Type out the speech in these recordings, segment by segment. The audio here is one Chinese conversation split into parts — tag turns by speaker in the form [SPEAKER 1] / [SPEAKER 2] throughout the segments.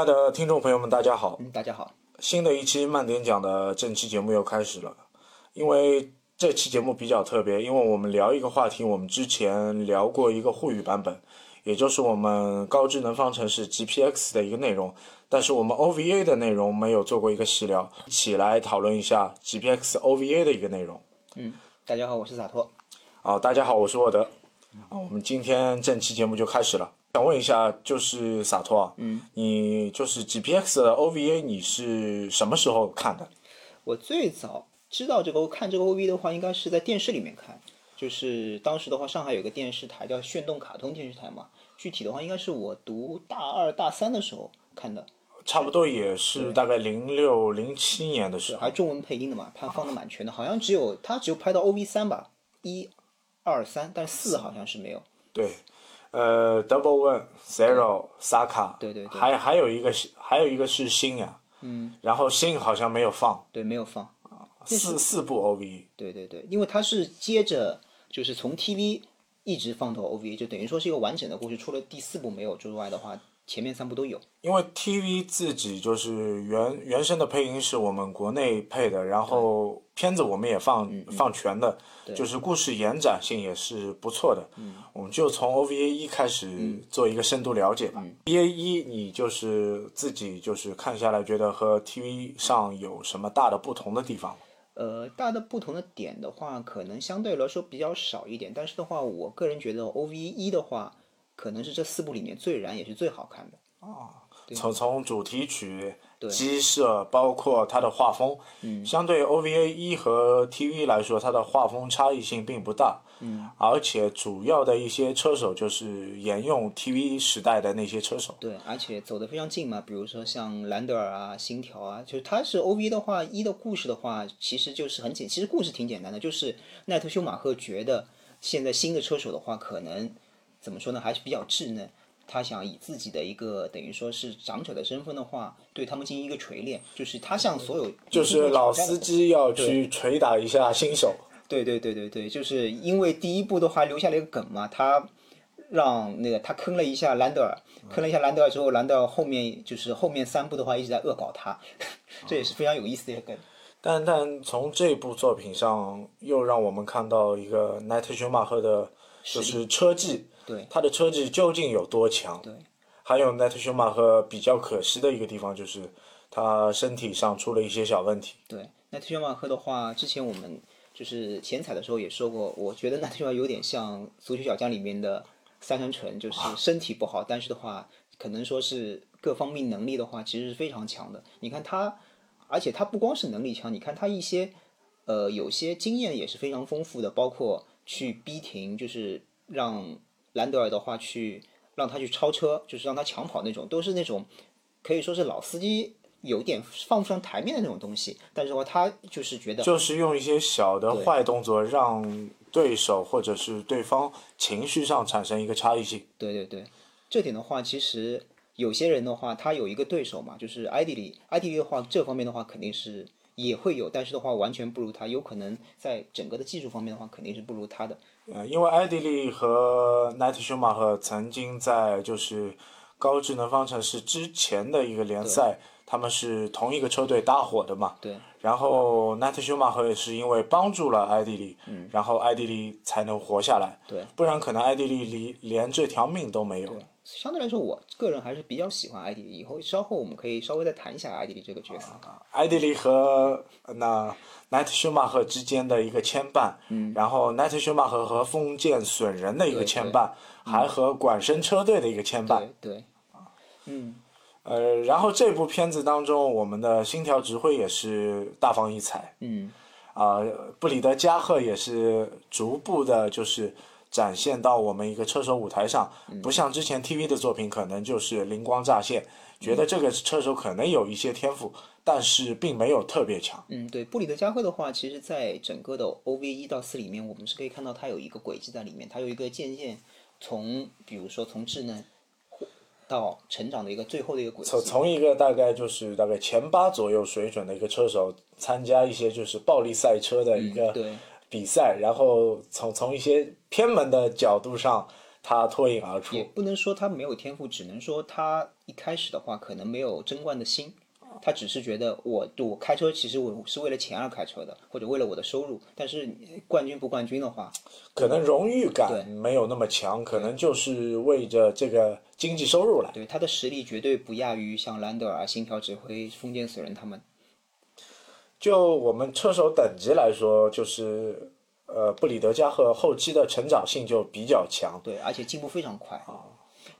[SPEAKER 1] 亲爱的听众朋友们，大家好！
[SPEAKER 2] 嗯，大家好。
[SPEAKER 1] 新的一期慢点讲的正期节目又开始了。因为这期节目比较特别，因为我们聊一个话题，我们之前聊过一个沪语版本，也就是我们高智能方程式 GPX 的一个内容，但是我们 OVA 的内容没有做过一个细聊，一起来讨论一下 GPX OVA 的一个内容。
[SPEAKER 2] 嗯，大家好，我是洒脱。
[SPEAKER 1] 好，大家好，我是沃德。啊，我们今天正期节目就开始了。想问一下，就是洒脱啊，
[SPEAKER 2] 嗯，
[SPEAKER 1] 你就是 GPX 的 OVA，你是什么时候看的？
[SPEAKER 2] 我最早知道这个看这个 OVA 的话，应该是在电视里面看，就是当时的话，上海有个电视台叫炫动卡通电视台嘛。具体的话，应该是我读大二大三的时候看的。
[SPEAKER 1] 差不多也是大概零六零七年的时候。
[SPEAKER 2] 还中文配音的嘛，它放的蛮全的，好像只有它只有拍到 OV 三吧，一、二、三，但四好像是没有。
[SPEAKER 1] 对。呃，Double One Zero Saka，
[SPEAKER 2] 对对对，
[SPEAKER 1] 还还有一个是还有一个是新呀，
[SPEAKER 2] 嗯，
[SPEAKER 1] 然后新好像没有放，
[SPEAKER 2] 对，没有放
[SPEAKER 1] 啊，四四部 OV，
[SPEAKER 2] 对对对，因为它是接着就是从 TV 一直放到 OV，就等于说是一个完整的故事，除了第四部没有之外的话。前面三部都有，
[SPEAKER 1] 因为 TV 自己就是原原声的配音是我们国内配的，然后片子我们也放放全的，就是故事延展性也是不错的。
[SPEAKER 2] 嗯，
[SPEAKER 1] 我们就从 OVA 一开始做一个深度了解吧。OVA 一你就是自己就是看下来，觉得和 TV 上有什么大的不同的地方？
[SPEAKER 2] 呃，大的不同的点的话，可能相对来说比较少一点，但是的话，我个人觉得 OVA 一的话。可能是这四部里面最燃也是最好看的
[SPEAKER 1] 啊！从从主题曲、机设，包括它的画风，嗯，相对 OVA 一和 TV 来说，它的画风差异性并不大，
[SPEAKER 2] 嗯，
[SPEAKER 1] 而且主要的一些车手就是沿用 TV 时代的那些车手，
[SPEAKER 2] 对，而且走得非常近嘛，比如说像兰德尔啊、星条啊，就是它是 OVA 的话，一的故事的话，其实就是很简，其实故事挺简单的，就是奈特休马赫觉得现在新的车手的话，可能。怎么说呢？还是比较稚嫩。他想以自己的一个等于说是长者的身份的话，对他们进行一个锤炼，就是他向所有
[SPEAKER 1] 就是老司机要去捶打一下新手。
[SPEAKER 2] 对对对对对，就是因为第一部的话留下了一个梗嘛，他让那个他坑了一下兰德尔，坑了一下兰德尔之后，兰德尔后面就是后面三部的话一直在恶搞他，这也是非常有意思的一个梗。
[SPEAKER 1] 但但从这部作品上又让我们看到一个奈特休马赫的，就是车技。
[SPEAKER 2] 对，
[SPEAKER 1] 他的车技究竟有多强？
[SPEAKER 2] 对，
[SPEAKER 1] 还有奈特·舒马赫比较可惜的一个地方就是他身体上出了一些小问题。
[SPEAKER 2] 对，奈特·舒马赫的话，之前我们就是前彩的时候也说过，我觉得奈特·舒马有点像《足球小将》里面的三山纯，就是身体不好，但是的话，可能说是各方面能力的话，其实是非常强的。你看他，而且他不光是能力强，你看他一些呃有些经验也是非常丰富的，包括去逼停，就是让。兰德尔的话，去让他去超车，就是让他抢跑那种，都是那种可以说是老司机有点放不上台面的那种东西。但是话，他就是觉得，
[SPEAKER 1] 就是用一些小的坏动作，让对手或者是对方情绪上产生一个差异性。
[SPEAKER 2] 对对对，这点的话，其实有些人的话，他有一个对手嘛，就是艾迪里，艾迪里的话，这方面的话肯定是也会有，但是的话，完全不如他，有可能在整个的技术方面的话，肯定是不如他的。
[SPEAKER 1] 呃，因为艾迪利和奈特·舒马赫曾经在就是高智能方程式之前的一个联赛，他们是同一个车队搭伙的嘛。
[SPEAKER 2] 对。
[SPEAKER 1] 然后奈特·舒马赫也是因为帮助了艾迪利，
[SPEAKER 2] 嗯，
[SPEAKER 1] 然后艾迪利才能活下来。
[SPEAKER 2] 对。
[SPEAKER 1] 不然可能艾迪利离连这条命都没有。
[SPEAKER 2] 相对来说，我个人还是比较喜欢艾迪利。以后稍后我们可以稍微再谈一下艾迪利这个角色。
[SPEAKER 1] 艾迪利和那。奈特休马赫之间的一个牵绊，
[SPEAKER 2] 嗯，
[SPEAKER 1] 然后奈特休马赫和封建损人的一个牵绊，还和管身车队的一个牵绊，
[SPEAKER 2] 对，嗯，
[SPEAKER 1] 呃，然后这部片子当中，我们的星条指挥也是大放异彩，
[SPEAKER 2] 嗯，
[SPEAKER 1] 啊，布里德加赫也是逐步的，就是展现到我们一个车手舞台上，不像之前 TV 的作品，可能就是灵光乍现，觉得这个车手可能有一些天赋。但是并没有特别强。
[SPEAKER 2] 嗯，对，布里德加赫的话，其实在整个的 OV 一到四里面，我们是可以看到它有一个轨迹在里面，它有一个渐渐从，比如说从稚嫩到成长的一个最后的一个轨迹。
[SPEAKER 1] 从从一个大概就是大概前八左右水准的一个车手，参加一些就是暴力赛车的一个比赛，然后从从一些偏门的角度上他脱颖而出
[SPEAKER 2] 也。不能说他没有天赋，只能说他一开始的话可能没有争冠的心，他只是觉得我我开车其实我是为了钱而开车的，或者为了我的收入。但是冠军不冠军的话，
[SPEAKER 1] 可能荣誉感没有那么强，可能就是为着这个经济收入来。
[SPEAKER 2] 对他的实力绝对不亚于像兰德尔、星条指挥、封建死人他们。
[SPEAKER 1] 就我们车手等级来说，就是呃，布里德加赫后期的成长性就比较强。
[SPEAKER 2] 对，而且进步非常快啊。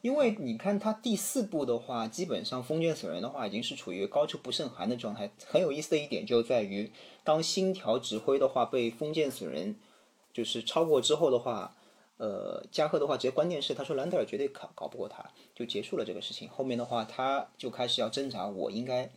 [SPEAKER 2] 因为你看他第四步的话，基本上封建损人的话已经是处于高处不胜寒的状态。很有意思的一点就在于，当星条指挥的话被封建损人就是超过之后的话，呃，加贺的话直接关键是他说兰德尔绝对搞搞不过他，就结束了这个事情。后面的话他就开始要挣扎，我应该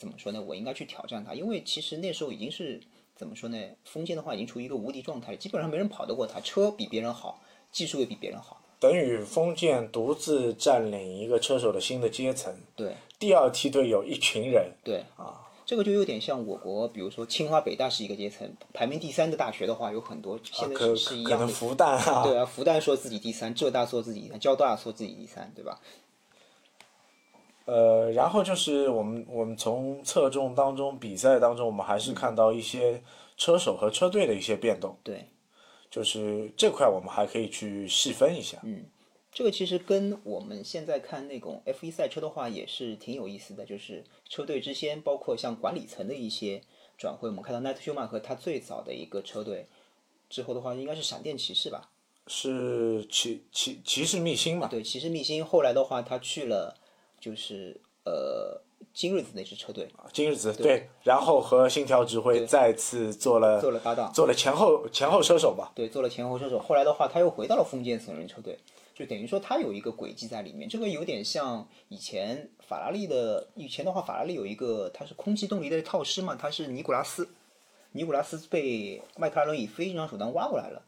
[SPEAKER 2] 怎么说呢？我应该去挑战他，因为其实那时候已经是怎么说呢？封建的话已经处于一个无敌状态，基本上没人跑得过他，车比别人好，技术也比别人好。
[SPEAKER 1] 等于封建独自占领一个车手的新的阶层。
[SPEAKER 2] 对，
[SPEAKER 1] 第二梯队有一群人。
[SPEAKER 2] 对啊，这个就有点像我国，比如说清华、北大是一个阶层，排名第三的大学的话有很多，现在
[SPEAKER 1] 可
[SPEAKER 2] 是是一样的。
[SPEAKER 1] 能复旦啊，
[SPEAKER 2] 对啊，复旦说自己第三，浙大说自己第三，交大说自己第三，对吧？
[SPEAKER 1] 呃，然后就是我们我们从侧重当中比赛当中，我们还是看到一些车手和车队的一些变动，
[SPEAKER 2] 对，
[SPEAKER 1] 就是这块我们还可以去细分一下。
[SPEAKER 2] 嗯，这个其实跟我们现在看那种 F 一赛车的话也是挺有意思的，就是车队之间，包括像管理层的一些转会。我们看到奈特休马赫他最早的一个车队之后的话，应该是闪电骑士吧？
[SPEAKER 1] 是骑骑骑士密星嘛？
[SPEAKER 2] 对，骑士密星。后来的话，他去了就是呃今日子那支车队，
[SPEAKER 1] 今日子对，然后和信条指挥再次做了
[SPEAKER 2] 做了搭档，
[SPEAKER 1] 做了前后前后车手吧。
[SPEAKER 2] 对，做了前后车手。后来的话，他又回到了封建死人车队，就等于说他有一个轨迹在里面。这个有点像以前法拉利的，以前的话，法拉利有一个他是空气动力的套师嘛，他是尼古拉斯，尼古拉斯被迈克拉伦以非正常手段挖过来了，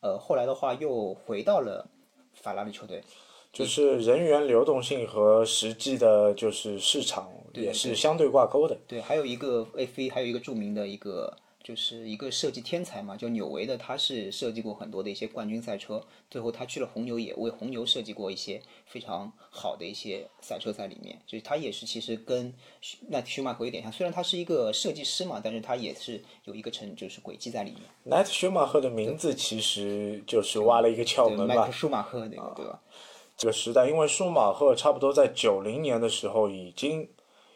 [SPEAKER 2] 呃，后来的话又回到了法拉利车队。
[SPEAKER 1] 就是人员流动性和实际的，就是市场也是相对挂钩的。
[SPEAKER 2] 对，还有一个 F 1还有一个著名的一个，就是一个设计天才嘛，就纽维的，他是设计过很多的一些冠军赛车，最后他去了红牛，也为红牛设计过一些非常好的一些赛车在里面。就是他也是其实跟那舒马赫有点像，虽然他是一个设计师嘛，但是他也是有一个成就是轨迹在里面。
[SPEAKER 1] 奈特舒马赫的名字其实就是挖了一个窍
[SPEAKER 2] 对，
[SPEAKER 1] 门吧。
[SPEAKER 2] 舒马赫那个对吧？
[SPEAKER 1] 这个时代，因为舒马赫差不多在九零年的时候已经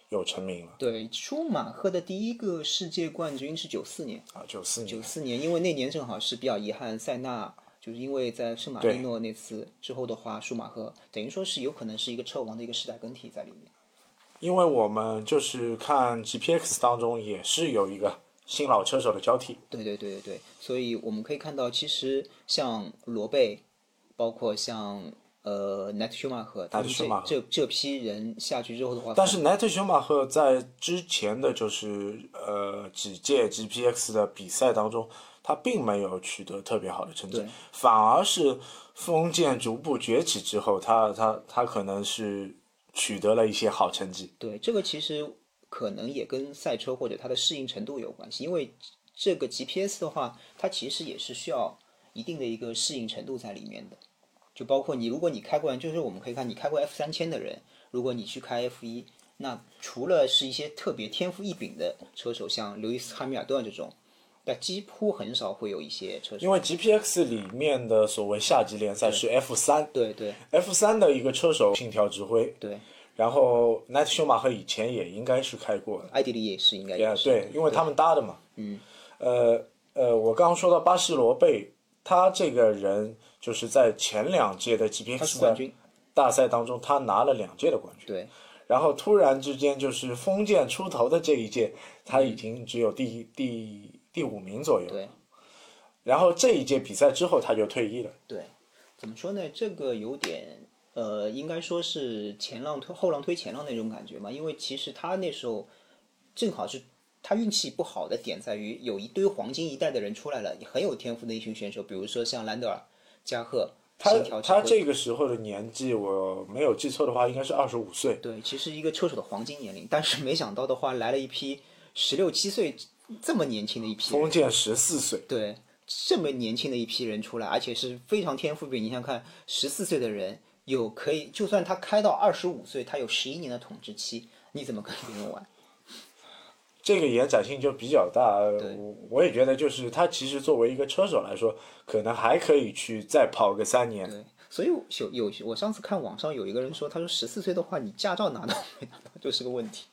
[SPEAKER 1] 有成名了
[SPEAKER 2] 对，舒马赫的第一个世界冠军是九四年。
[SPEAKER 1] 啊，九四年
[SPEAKER 2] 九。四年，因为那年正好是比较遗憾，塞纳就是因为在圣马力诺那次之后的话，舒马赫等于说是有可能是一个车王的一个时代更替在里面。
[SPEAKER 1] 因为我们就是看 GPX 当中也是有一个新老车手的交替，
[SPEAKER 2] 对对对对对，所以我们可以看到，其实像罗贝，包括像呃奈特舒马赫，他们这这这批人下去之后的话，
[SPEAKER 1] 但是奈特休马赫在之前的就是呃几届 GPX 的比赛当中，他并没有取得特别好的成绩，反而是封建逐步崛起之后，他他他可能是取得了一些好成绩。
[SPEAKER 2] 对，这个其实可能也跟赛车或者它的适应程度有关系，因为这个 GPS 的话，它其实也是需要一定的一个适应程度在里面的。就包括你，如果你开过，就是我们可以看你开过 F 三千的人，如果你去开 F 一，那除了是一些特别天赋异禀的车手，像刘易斯·汉密尔顿这种，那几乎很少会有一些车手。
[SPEAKER 1] 因为 GPX 里面的所谓下级联赛是 F 三
[SPEAKER 2] 对对
[SPEAKER 1] ，F 三的一个车手信条指挥，
[SPEAKER 2] 对，
[SPEAKER 1] 然后奈特休马赫以前也应该是开过的。
[SPEAKER 2] 艾迪里也是应该也是。
[SPEAKER 1] 对，因为他们搭的嘛。嗯。呃呃，我刚刚说到巴西罗贝，他这个人就是在前两届的
[SPEAKER 2] 他是
[SPEAKER 1] GPX 的
[SPEAKER 2] 冠军。
[SPEAKER 1] 大赛当中，他拿了两届的冠军。
[SPEAKER 2] 对
[SPEAKER 1] 然后突然之间，就是封建出头的这一届，他已经只有第第第五名左右。
[SPEAKER 2] 对。
[SPEAKER 1] 然后这一届比赛之后，他就退役了。
[SPEAKER 2] 对，怎么说呢？这个有点，呃，应该说是前浪推后浪推前浪那种感觉嘛。因为其实他那时候正好是他运气不好的点在于，有一堆黄金一代的人出来了，很有天赋的一群选手，比如说像兰德尔、加贺、
[SPEAKER 1] 他他这个时候的年纪，我没有记错的话，应该是二十五岁。
[SPEAKER 2] 对，其实一个车手的黄金年龄，但是没想到的话，来了一批十六七岁这么年轻的一批人，
[SPEAKER 1] 封建十四岁。
[SPEAKER 2] 对，这么年轻的一批人出来，而且是非常天赋比，你想想看，十四岁的人有可以，就算他开到二十五岁，他有十一年的统治期，你怎么跟别人玩？
[SPEAKER 1] 这个延展性就比较大。我我也觉得，就是他其实作为一个车手来说，可能还可以去再跑个三年。
[SPEAKER 2] 对，所以有有我上次看网上有一个人说，他说十四岁的话，你驾照拿到没 拿到就是个问题。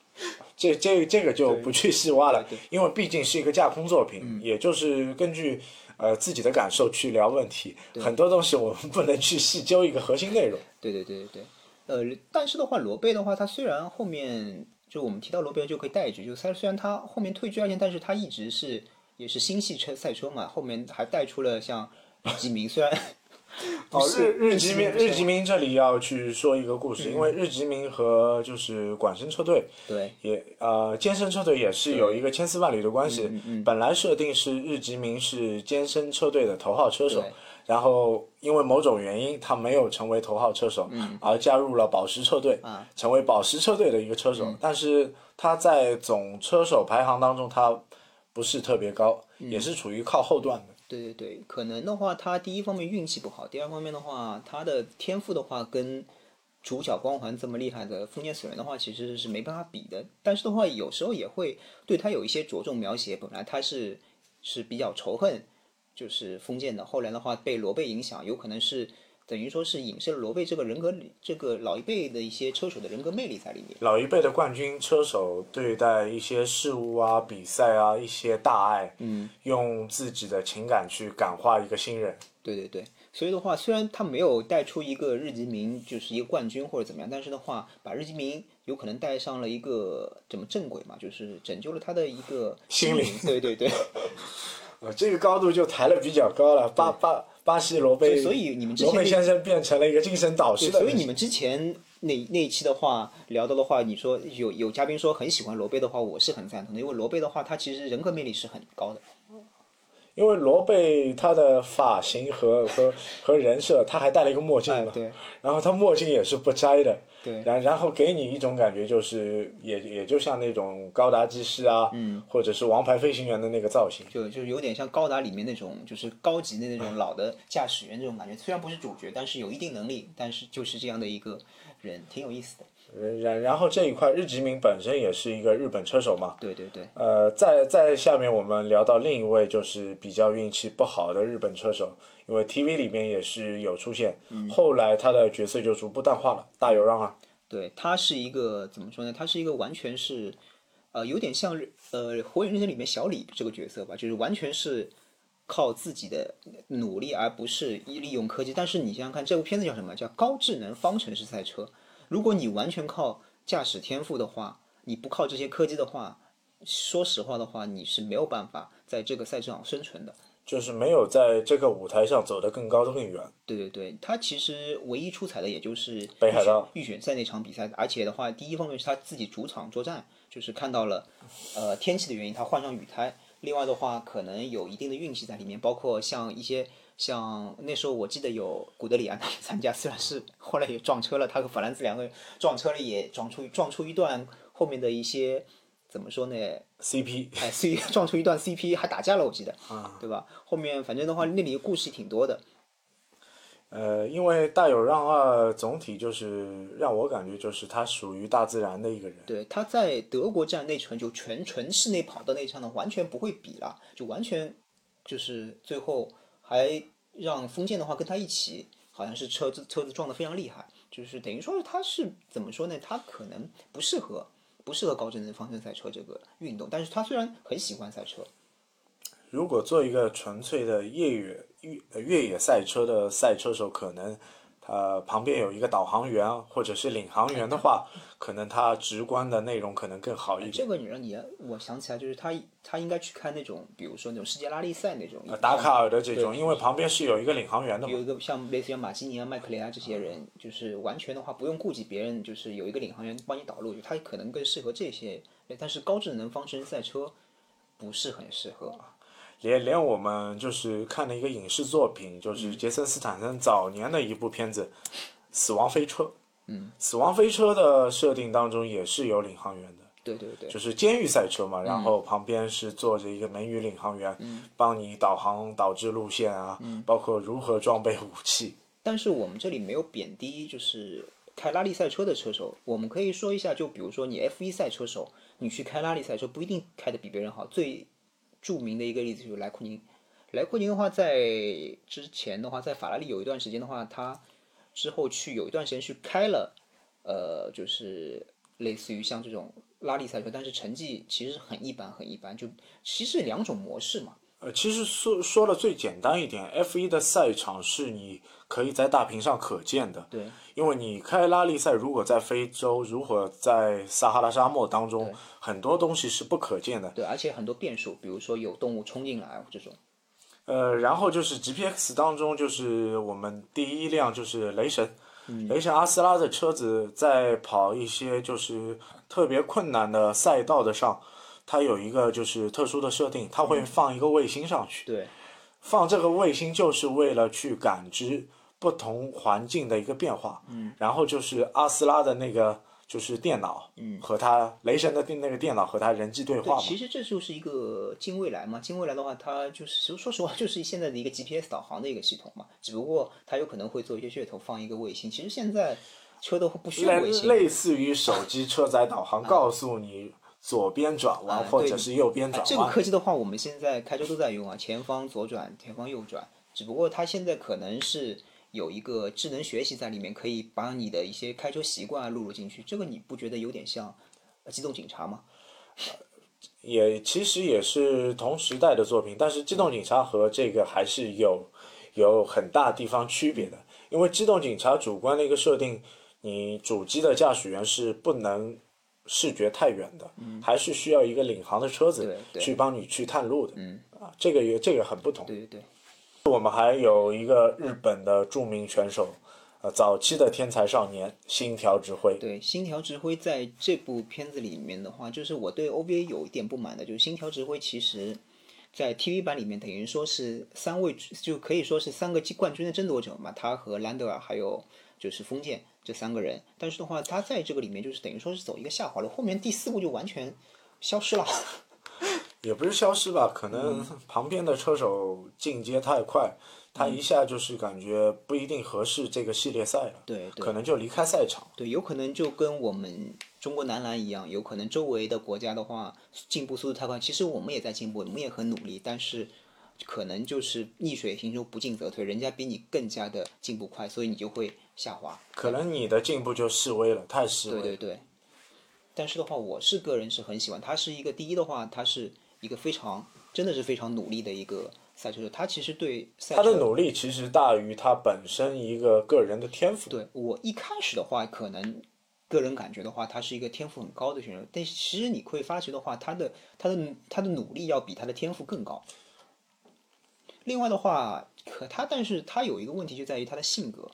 [SPEAKER 1] 这这这个就不去细挖了，因为毕竟是一个架空作品，也就是根据呃自己的感受去聊问题，很多东西我们不能去细究一个核心内容。
[SPEAKER 2] 对对对对对，呃，但是的话，罗贝的话，他虽然后面就我们提到罗贝就可以带一句，就他虽然他后面退居二线，但是他一直是也是新系车赛车嘛，后面还带出了像日吉明，虽然
[SPEAKER 1] 哦，日日吉明日吉明这里要去说一个故事，因为日吉明和就是管生车队
[SPEAKER 2] 对。
[SPEAKER 1] 也呃艰深车队也是有一个千丝万缕的关系。本来设定是日吉明是艰深车队的头号车手
[SPEAKER 2] 对，
[SPEAKER 1] 然后因为某种原因他没有成为头号车手，而加入了宝石车队，成为宝石车队的一个车手。但是他在总车手排行当中他不是特别高，也是处于靠后段的。
[SPEAKER 2] 对对对，可能的话，他第一方面运气不好，第二方面的话，他的天赋的话跟主角光环这么厉害的封建死人的话，其实是没办法比的。但是的话，有时候也会对他有一些着重描写。本来他是是比较仇恨，就是封建的，后来的话被罗贝影响，有可能是等于说是影射了罗贝这个人格里，这个老一辈的一些车手的人格魅力在里面。
[SPEAKER 1] 老一辈的冠军车手对待一些事物啊、比赛啊、一些大爱，嗯，用自己的情感去感化一个新人。
[SPEAKER 2] 对对对，所以的话，虽然他没有带出一个日吉明就是一个冠军或者怎么样，但是的话，把日吉明有可能带上了一个怎么正轨嘛，就是拯救了他的一个
[SPEAKER 1] 心灵
[SPEAKER 2] 灵。对对对，
[SPEAKER 1] 呃，这个高度就抬得比较高了。巴巴巴西罗贝，
[SPEAKER 2] 所以你们之前
[SPEAKER 1] 罗贝先生变成了一个精神导师的。
[SPEAKER 2] 所以你们之前那那一期的话聊到的话，你说有有嘉宾说很喜欢罗贝的话，我是很赞同的，因为罗贝的话，他其实人格魅力是很高的。
[SPEAKER 1] 因为罗贝他的发型和和和人设，他还戴了一个墨镜嘛，
[SPEAKER 2] 对
[SPEAKER 1] 然后他墨镜也是不摘的，
[SPEAKER 2] 对
[SPEAKER 1] 然然后给你一种感觉就是也也就像那种高达技师啊，嗯，或者是王牌飞行员的那个造型。
[SPEAKER 2] 就就有点像高达里面那种，就是高级的那种老的驾驶员这种感觉。虽然不是主角，但是有一定能力，但是就是这样的一个人，挺有意思的。
[SPEAKER 1] 然然后这一块日吉明本身也是一个日本车手嘛，
[SPEAKER 2] 对对对，
[SPEAKER 1] 呃，在在下面我们聊到另一位就是比较运气不好的日本车手，因为 TV 里面也是有出现，后来他的角色就逐步淡化了。大有让啊，
[SPEAKER 2] 对他是一个怎么说呢？他是一个完全是，呃，有点像呃《火影忍者》里面小李这个角色吧，就是完全是靠自己的努力，而不是利用科技。但是你想想看，这部片子叫什么？叫高智能方程式赛车。如果你完全靠驾驶天赋的话，你不靠这些科技的话，说实话的话，你是没有办法在这个赛场上生存的。
[SPEAKER 1] 就是没有在这个舞台上走得更高更远。
[SPEAKER 2] 对对对，他其实唯一出彩的也就是
[SPEAKER 1] 北海道
[SPEAKER 2] 预选赛那场比赛，而且的话，第一方面是他自己主场作战，就是看到了，呃，天气的原因，他换上雨胎。另外的话，可能有一定的运气在里面，包括像一些像那时候我记得有古德里安他们参加，虽然是后来也撞车了，他和法兰兹两个人撞车了，也撞出撞出一段后面的一些怎么说呢
[SPEAKER 1] ？CP
[SPEAKER 2] 哎，C 撞出一段 CP 还打架了，我记得，啊对吧？后面反正的话，那里故事挺多的。
[SPEAKER 1] 呃，因为大有让二总体就是让我感觉就是他属于大自然的一个人。
[SPEAKER 2] 对，他在德国站那场就全纯室内跑道那场呢，完全不会比了，就完全就是最后还让封建的话跟他一起，好像是车子车子撞得非常厉害，就是等于说是他是怎么说呢？他可能不适合不适合高智能方程赛车这个运动，但是他虽然很喜欢赛车，
[SPEAKER 1] 如果做一个纯粹的越野越越野赛车的赛车手，可能他旁边有一个导航员啊或者是领航员的话，可能他直观的内容可能更好一点。
[SPEAKER 2] 这个女人也我想起来，就是她，她应该去看那种，比如说那种世界拉力赛那种，
[SPEAKER 1] 达喀尔的这种，因为旁边是有一个领航员的嘛
[SPEAKER 2] 有。一个像类似于马基尼啊、麦克雷啊这些人，就是完全的话不用顾及别人，就是有一个领航员帮你导路，就他可能更适合这些。但是高智能方程式赛车不是很适合。
[SPEAKER 1] 连连我们就是看了一个影视作品，就是杰森斯坦森早年的一部片子《死亡飞车》。嗯，《死亡飞车》的设定当中也是有领航员的。
[SPEAKER 2] 对对对，
[SPEAKER 1] 就是监狱赛车嘛，然后旁边是坐着一个美女领航员，帮你导航导致路线啊，包括如何装备武器。
[SPEAKER 2] 但是我们这里没有贬低，就是开拉力赛车的车手。我们可以说一下，就比如说你 F 一赛车手，你去开拉力赛车不一定开的比别人好。最著名的一个例子就是莱库宁。莱库宁的话，在之前的话，在法拉利有一段时间的话，他之后去有一段时间去开了，呃，就是类似于像这种拉力赛车，但是成绩其实很一般，很一般。就其实两种模式嘛。
[SPEAKER 1] 呃，其实说说的最简单一点，F1 的赛场是你可以在大屏上可见的。
[SPEAKER 2] 对。
[SPEAKER 1] 因为你开拉力赛，如果在非洲，如果在撒哈拉沙漠当中，很多东西是不可见的。
[SPEAKER 2] 对，而且很多变数，比如说有动物冲进来这种。
[SPEAKER 1] 呃，然后就是 GPX 当中，就是我们第一辆就是雷神，雷神阿斯拉的车子在跑一些就是特别困难的赛道的上。它有一个就是特殊的设定，它会放一个卫星上去。
[SPEAKER 2] 对，
[SPEAKER 1] 放这个卫星就是为了去感知不同环境的一个变化。
[SPEAKER 2] 嗯。
[SPEAKER 1] 然后就是阿斯拉的那个就是电脑，
[SPEAKER 2] 嗯，
[SPEAKER 1] 和他雷神的那个电脑和他人机对话嘛
[SPEAKER 2] 其实这就是一个近未来嘛，近未来的话，它就是说实话，就是现在的一个 GPS 导航的一个系统嘛。只不过它有可能会做一些噱头，放一个卫星。其实现在车都不需要卫星。
[SPEAKER 1] 类似于手机车载导航，告诉你。左边转弯，或者是右边转弯。
[SPEAKER 2] 这个科技的话，我们现在开车都在用啊，前方左转，前方右转。只不过它现在可能是有一个智能学习在里面，可以把你的一些开车习惯录入进去。这个你不觉得有点像机动警察吗？
[SPEAKER 1] 也其实也是同时代的作品，但是机动警察和这个还是有有很大地方区别的。因为机动警察主观的一个设定，你主机的驾驶员是不能。视觉太远的，还是需要一个领航的车子去帮你去探路的。啊，这个也这个很不同。
[SPEAKER 2] 对对对。
[SPEAKER 1] 我们还有一个日本的著名选手，呃，早期的天才少年新条直辉。
[SPEAKER 2] 对，新条直辉在这部片子里面的话，就是我对 OVA 有一点不满的，就是新条直辉其实，在 TV 版里面等于说是三位，就可以说是三个冠军的争夺者嘛，他和兰德尔还有就是封建。这三个人，但是的话，他在这个里面就是等于说是走一个下滑路，后面第四部就完全消失了。
[SPEAKER 1] 也不是消失吧，可能旁边的车手进阶太快，他一下就是感觉不一定合适这个系列赛了。
[SPEAKER 2] 对，
[SPEAKER 1] 可能就离开赛场。
[SPEAKER 2] 对，有可能就跟我们中国男篮一样，有可能周围的国家的话进步速度太快，其实我们也在进步，我们也很努力，但是。可能就是逆水行舟，不进则退。人家比你更加的进步快，所以你就会下滑。
[SPEAKER 1] 可能你的进步就示威了，太示
[SPEAKER 2] 威。对对对。但是的话，我是个人是很喜欢他，是一个第一的话，他是一个非常真的是非常努力的一个赛车手。他其实对赛
[SPEAKER 1] 他的努力其实大于他本身一个个人的天赋。
[SPEAKER 2] 对我一开始的话，可能个人感觉的话，他是一个天赋很高的选手。但其实你会发觉的话，他的他的他的努力要比他的天赋更高。另外的话，可他，但是他有一个问题就在于他的性格，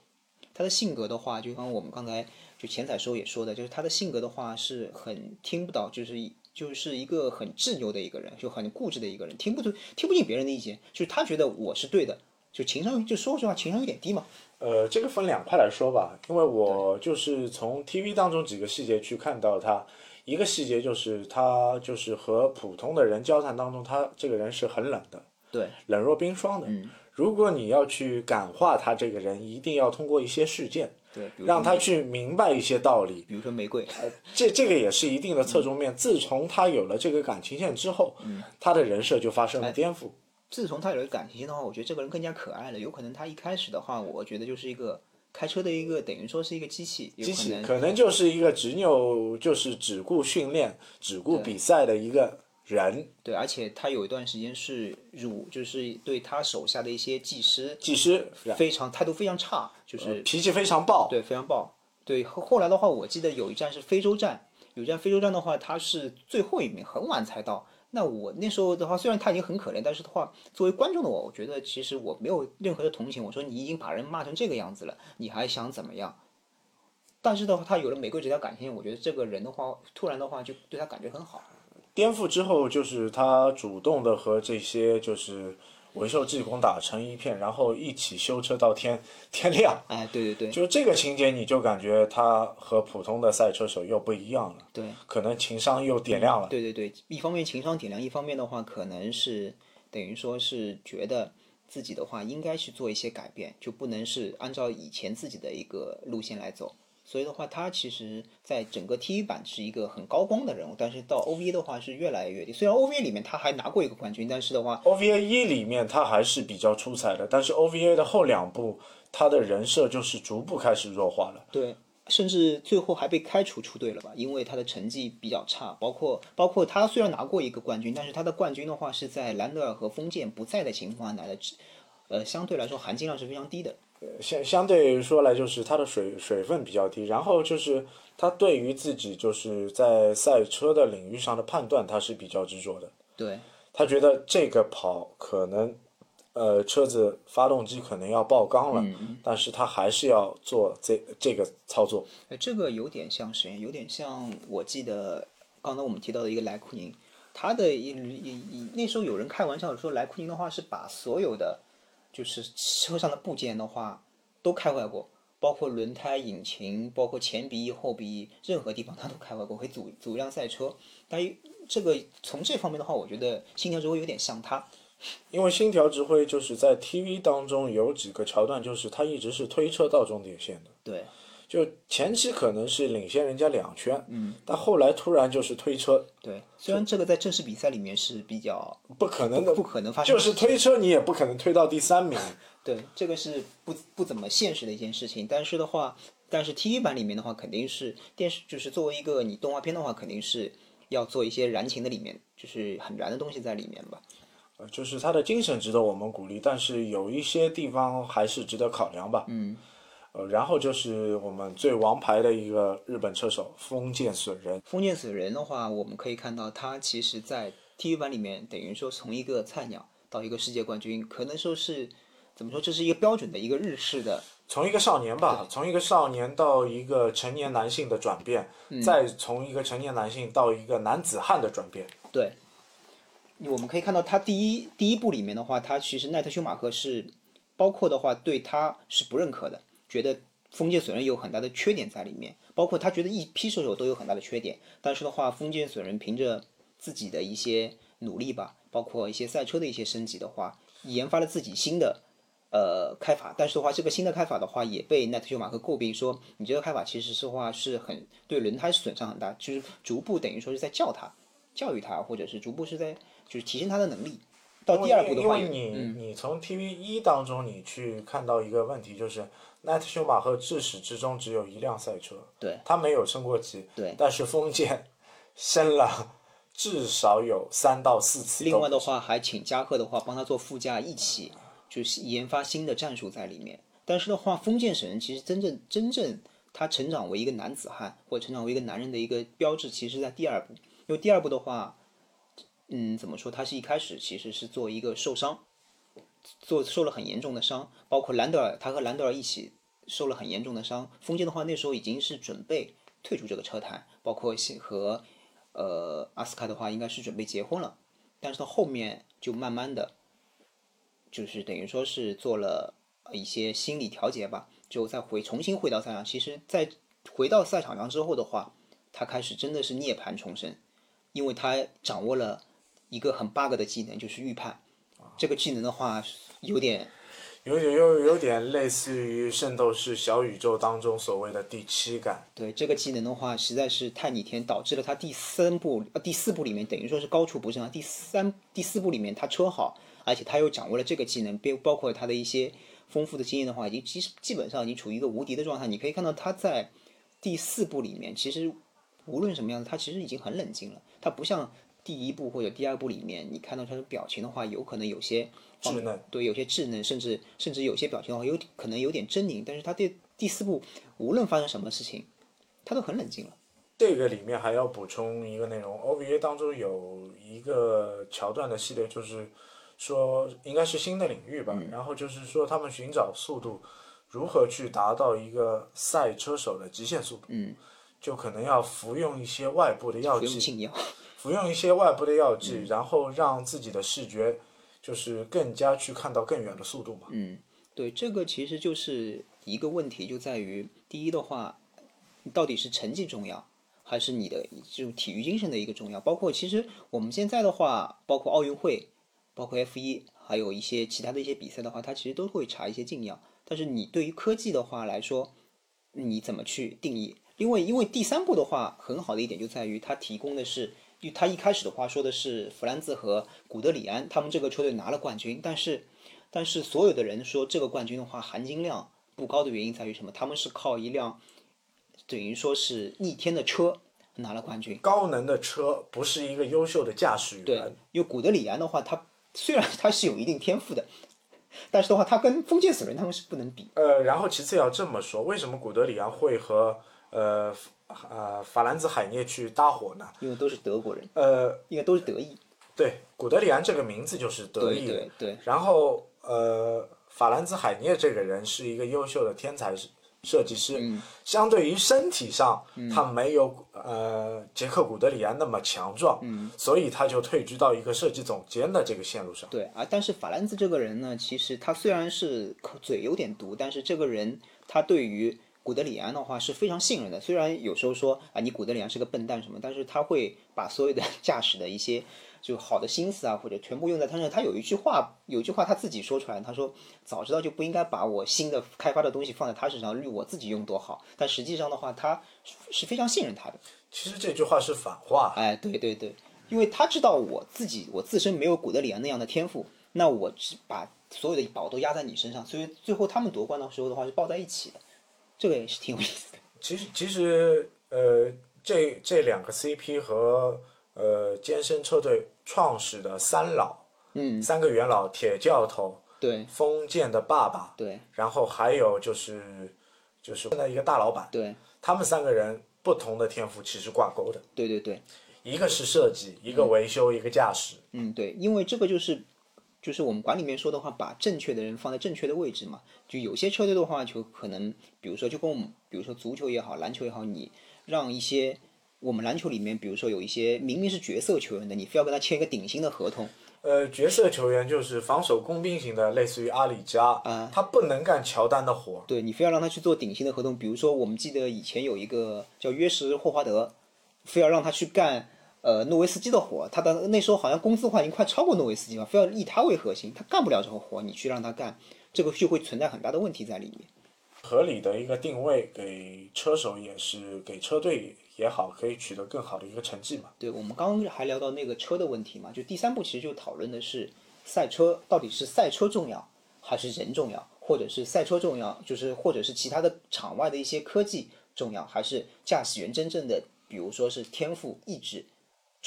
[SPEAKER 2] 他的性格的话，就像我们刚才就前彩时候也说的，就是他的性格的话是很听不到，就是就是一个很执拗的一个人，就很固执的一个人，听不听听不进别人的意见，就是他觉得我是对的，就情商就说实话情商有点低嘛。
[SPEAKER 1] 呃，这个分两块来说吧，因为我就是从 TV 当中几个细节去看到他，一个细节就是他就是和普通的人交谈当中，他这个人是很冷的。
[SPEAKER 2] 对，
[SPEAKER 1] 冷若冰霜的。
[SPEAKER 2] 嗯，
[SPEAKER 1] 如果你要去感化他这个人，一定要通过一些事件，
[SPEAKER 2] 对，
[SPEAKER 1] 让他去明白一些道理。
[SPEAKER 2] 比如说玫瑰，
[SPEAKER 1] 这这个也是一定的侧重面。自从他有了这个感情线之后，
[SPEAKER 2] 嗯，
[SPEAKER 1] 他的人设就发生了颠覆。
[SPEAKER 2] 自从他有了感情线的话，我觉得这个人更加可爱了。有可能他一开始的话，我觉得就是一个开车的一个，等于说是一个机器，
[SPEAKER 1] 机器
[SPEAKER 2] 可
[SPEAKER 1] 能就是一个执拗，就是只顾训练、只顾比赛的一个。人
[SPEAKER 2] 对，而且他有一段时间是辱，就是对他手下的一些技师，
[SPEAKER 1] 技师
[SPEAKER 2] 非常态度非常差，就是
[SPEAKER 1] 脾气非常暴，
[SPEAKER 2] 对，非常暴。对，后后来的话，我记得有一站是非洲站，有一站非洲站的话，他是最后一名，很晚才到。那我那时候的话，虽然他已经很可怜，但是的话，作为观众的我，我觉得其实我没有任何的同情。我说你已经把人骂成这个样子了，你还想怎么样？但是的话，他有了玫瑰这条感情，我觉得这个人的话，突然的话就对他感觉很好。
[SPEAKER 1] 颠覆之后，就是他主动的和这些就是维修技工打成一片，然后一起修车到天天亮。
[SPEAKER 2] 哎，对对对，
[SPEAKER 1] 就这个情节，你就感觉他和普通的赛车手又不一样了，
[SPEAKER 2] 对，
[SPEAKER 1] 可能情商又点亮了。
[SPEAKER 2] 对对对，一方面情商点亮，一方面的话，可能是等于说是觉得自己的话应该去做一些改变，就不能是按照以前自己的一个路线来走。所以的话，他其实在整个 TV 版是一个很高光的人物，但是到 OVA 的话是越来越低。虽然 OVA 里面他还拿过一个冠军，但是的话
[SPEAKER 1] ，OVA 一里面他还是比较出彩的，但是 OVA 的后两部，他的人设就是逐步开始弱化了。
[SPEAKER 2] 对，甚至最后还被开除出队了吧？因为他的成绩比较差，包括包括他虽然拿过一个冠军，但是他的冠军的话是在兰德尔和封建不在的情况下拿的，呃，相对来说含金量是非常低的。
[SPEAKER 1] 相相对说来，就是它的水水分比较低，然后就是他对于自己就是在赛车的领域上的判断，他是比较执着的。
[SPEAKER 2] 对，
[SPEAKER 1] 他觉得这个跑可能，呃，车子发动机可能要爆缸了，但是他还是要做这这个操作。
[SPEAKER 2] 呃，这个有点像谁？有点像我记得刚才我们提到的一个莱库宁，他的一一一那时候有人开玩笑说莱库宁的话是把所有的就是车上的部件的话都开坏过，包括轮胎、引擎，包括前鼻翼、后鼻翼，任何地方他都开坏过，会组组一辆赛车。但这个从这方面的话，我觉得星条指挥有点像他。
[SPEAKER 1] 因为星条指挥就是在 TV 当中有几个桥段，就是他一直是推车到终点线的。
[SPEAKER 2] 对，
[SPEAKER 1] 就前期可能是领先人家两圈，嗯，但后来突然就是推车，
[SPEAKER 2] 对，虽然这个在正式比赛里面是比较
[SPEAKER 1] 不可能的，
[SPEAKER 2] 不可能发生
[SPEAKER 1] 就是推车你也不可能推到第三名。
[SPEAKER 2] 对，这个是不不怎么现实的一件事情。但是的话，但是 TV 版里面的话，肯定是电视，就是作为一个你动画片的话，肯定是要做一些燃情的里面，就是很燃的东西在里面吧。
[SPEAKER 1] 呃，就是他的精神值得我们鼓励，但是有一些地方还是值得考量吧。
[SPEAKER 2] 嗯。
[SPEAKER 1] 呃，然后就是我们最王牌的一个日本车手封建损人。
[SPEAKER 2] 封建损人的话，我们可以看到他其实在 TV 版里面，等于说从一个菜鸟到一个世界冠军，可能说是怎么说，这是一个标准的一个日式的。
[SPEAKER 1] 从一个少年吧，从一个少年到一个成年男性的转变，再从一个成年男性到一个男子汉的转变。
[SPEAKER 2] 对。我们可以看到，他第一第一部里面的话，他其实奈特休马克是，包括的话对他是不认可的，觉得封建损人有很大的缺点在里面，包括他觉得一批射手都有很大的缺点。但是的话，封建损人凭着自己的一些努力吧，包括一些赛车的一些升级的话，研发了自己新的呃开法。但是的话，这个新的开法的话，也被奈特休马克诟病说，你这个开法其实是话是很对轮胎损伤很大，就是逐步等于说是在教他、教育他，或者是逐步是在。就是提升他的能力。到第二步的话，
[SPEAKER 1] 因为你、你从 TV 一当中你去看到一个问题，就是奈特休马赫至始至终只有一辆赛车，
[SPEAKER 2] 对，
[SPEAKER 1] 他没有升过级，
[SPEAKER 2] 对，
[SPEAKER 1] 但是封建 升了至少有三到四次。
[SPEAKER 2] 另外的话，还请加贺的话帮他做副驾，一起就是研发新的战术在里面。但是的话，封建神其实真正真正他成长为一个男子汉或者成长为一个男人的一个标志，其实在第二部，因为第二部的话。嗯，怎么说？他是一开始其实是做一个受伤，做受了很严重的伤，包括兰德尔，他和兰德尔一起受了很严重的伤。封建的话，那时候已经是准备退出这个车坛，包括和呃阿斯卡的话，应该是准备结婚了。但是到后面就慢慢的，就是等于说是做了一些心理调节吧，就再回重新回到赛场。其实，在回到赛场上之后的话，他开始真的是涅槃重生，因为他掌握了。一个很 bug 的技能就是预判，这个技能的话有点，
[SPEAKER 1] 有点有有点类似于《圣斗士小宇宙》当中所谓的第七感。
[SPEAKER 2] 对这个技能的话，实在是太逆天，导致了他第三部、呃第四部里面等于说是高处不胜寒。第三、第四部里面他车好，而且他又掌握了这个技能，包包括他的一些丰富的经验的话，已经其实基本上已经处于一个无敌的状态。你可以看到他在第四部里面，其实无论什么样子，他其实已经很冷静了，他不像。第一部或者第二部里面，你看到他的表情的话，有可能有些
[SPEAKER 1] 稚嫩，
[SPEAKER 2] 对，有些稚嫩，甚至甚至有些表情的话，有可能有点狰狞。但是他对第四部无论发生什么事情，他都很冷静了。
[SPEAKER 1] 这个里面还要补充一个内容，OVA 当中有一个桥段的系列，就是说应该是新的领域吧，然后就是说他们寻找速度，如何去达到一个赛车手的极限速度，
[SPEAKER 2] 嗯，
[SPEAKER 1] 就可能要服用一些外部的药剂。
[SPEAKER 2] 禁药。
[SPEAKER 1] 服用一些外部的药剂，然后让自己的视觉就是更加去看到更远的速度嘛。
[SPEAKER 2] 嗯，对，这个其实就是一个问题，就在于第一的话，到底是成绩重要，还是你的这种体育精神的一个重要？包括其实我们现在的话，包括奥运会，包括 F 一，还有一些其他的一些比赛的话，它其实都会查一些禁药。但是你对于科技的话来说，你怎么去定义？因为因为第三步的话，很好的一点就在于它提供的是，因为他一开始的话说的是弗兰兹和古德里安他们这个车队拿了冠军，但是但是所有的人说这个冠军的话含金量不高的原因在于什么？他们是靠一辆等于说是逆天的车拿了冠军。
[SPEAKER 1] 高能的车不是一个优秀的驾驶员
[SPEAKER 2] 对
[SPEAKER 1] 员，，
[SPEAKER 2] 因为古德里安的话，他虽然他是有一定天赋的，但是的话，他跟封建死人他们是不能比。
[SPEAKER 1] 呃，然后其次要这么说，为什么古德里安会和呃呃法兰兹海涅去搭伙呢？
[SPEAKER 2] 因为都是德国人，
[SPEAKER 1] 呃，
[SPEAKER 2] 应该都是德裔。
[SPEAKER 1] 对，古德里安这个名字就是德
[SPEAKER 2] 对
[SPEAKER 1] 意的。
[SPEAKER 2] 对对，
[SPEAKER 1] 然后呃，法兰兹海涅这个人是一个优秀的天才设设计师，
[SPEAKER 2] 嗯
[SPEAKER 1] 相对于身体上，他没有呃杰克古德里安那么强壮，
[SPEAKER 2] 嗯
[SPEAKER 1] 所以他就退居到一个设计总监的这个线路上。
[SPEAKER 2] 对啊，但是法兰兹这个人呢，其实他虽然是口嘴有点毒，但是这个人他对于古德里安的话是非常信任的。虽然有时候说啊，你古德里安是个笨蛋什么，但是他会把所有的 驾驶的一些就好的心思啊，或者全部用在他身上。他有一句话，有一句话他自己说出来，他说早知道就不应该把我新的开发的东西放在他身上，虑我自己用多好。但实际上的话，他是非常信任他的。
[SPEAKER 1] 其实这句话是反话，
[SPEAKER 2] 哎，对对对，因为他知道我自己我自身没有古德里安那样的天赋，那我只把所有的宝都压在你身上，所以最后他们夺冠的时候的话是抱在一起的，这个也是挺有意思的。
[SPEAKER 1] 其实其实呃，这这两个 CP 和呃健身车队创始的三老，
[SPEAKER 2] 嗯，
[SPEAKER 1] 三个元老，铁教头，
[SPEAKER 2] 对。
[SPEAKER 1] 封建的爸爸，
[SPEAKER 2] 对。
[SPEAKER 1] 然后还有就是就是现在一个大老板，
[SPEAKER 2] 对。
[SPEAKER 1] 他们三个人不同的天赋其实挂钩的，
[SPEAKER 2] 对对对，
[SPEAKER 1] 一个是设计，一个维修，一个驾驶。
[SPEAKER 2] 嗯对，因为这个就是就是我们管里面说的话，把正确的人放在正确的位置嘛。就有些车队的话，就可能比如说就跟我们比如说足球也好，篮球也好，你让一些。我们篮球里面，比如说有一些明明是角色球员的，你非要跟他签一个顶薪的合同，
[SPEAKER 1] 呃，角色球员就是防守工兵型的，类似于阿里加，
[SPEAKER 2] 啊
[SPEAKER 1] 他不能干乔丹的活。
[SPEAKER 2] 对你非要让他去做顶薪的合同，比如说我们记得以前有一个叫约什霍华德，非要让他去干呃诺维斯基的活，他的那时候好像工资的话已经快超过诺维斯基了，非要以他为核心，他干不了这个活，你去让他干，这个就会存在很大的问题在里面。
[SPEAKER 1] 合理的一个定位，给车手也是给车队也好，可以取得更好的一个成绩嘛。
[SPEAKER 2] 对，我们刚刚还聊到那个车的问题嘛，就第三步其实就讨论的是赛车到底是赛车重要还是人重要，或者是赛车重要，就是或者是其他的场外的一些科技重要，还是驾驶员真正的，比如说是天赋意志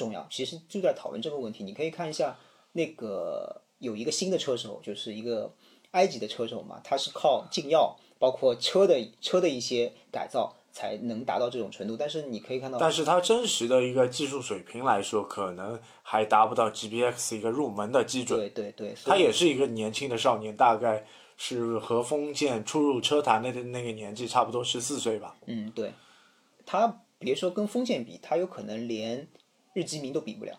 [SPEAKER 2] 重要。其实就在讨论这个问题。你可以看一下那个有一个新的车手，就是一个埃及的车手嘛，他是靠禁药，包括车的车的一些改造。才能达到这种程度，但是你可以看到，
[SPEAKER 1] 但是他真实的一个技术水平来说，可能还达不到 GBX 一个入门的基准。
[SPEAKER 2] 对对对，
[SPEAKER 1] 他也是一个年轻的少年，大概是和封建初入车坛的那个年纪差不多，十四岁吧。
[SPEAKER 2] 嗯，对，他别说跟封建比，他有可能连日基明都比不了。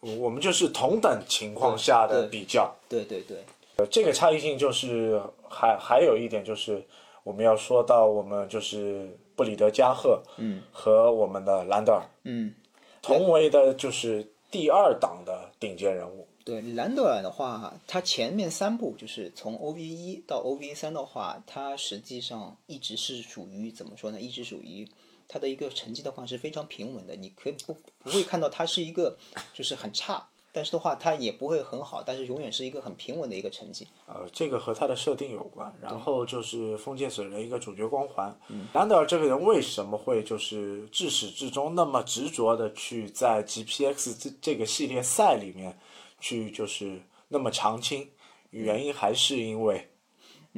[SPEAKER 1] 我们就是同等情况下的比较，
[SPEAKER 2] 对对对，
[SPEAKER 1] 呃，这个差异性就是还还有一点就是我们要说到我们就是布里德加赫，嗯，和我们的兰德尔，
[SPEAKER 2] 嗯，
[SPEAKER 1] 同为的就是第二档的顶尖人物。
[SPEAKER 2] 对兰德尔的话，他前面三部就是从 OV 一到 OV 三的话，他实际上一直是属于怎么说呢？一直属于他的一个成绩的话是非常平稳的，你可以不不会看到他是一个就是很差，但是的话他也不会很好，但是永远是一个很平稳的一个成绩。
[SPEAKER 1] 呃，这个和他的设定有关，然后就是封建损人的一个主角光环。嗯兰德尔这个人为什么会就是至始至终那么执着的去在 GPX 这这个系列赛里面去就是那么长青？原因还是因为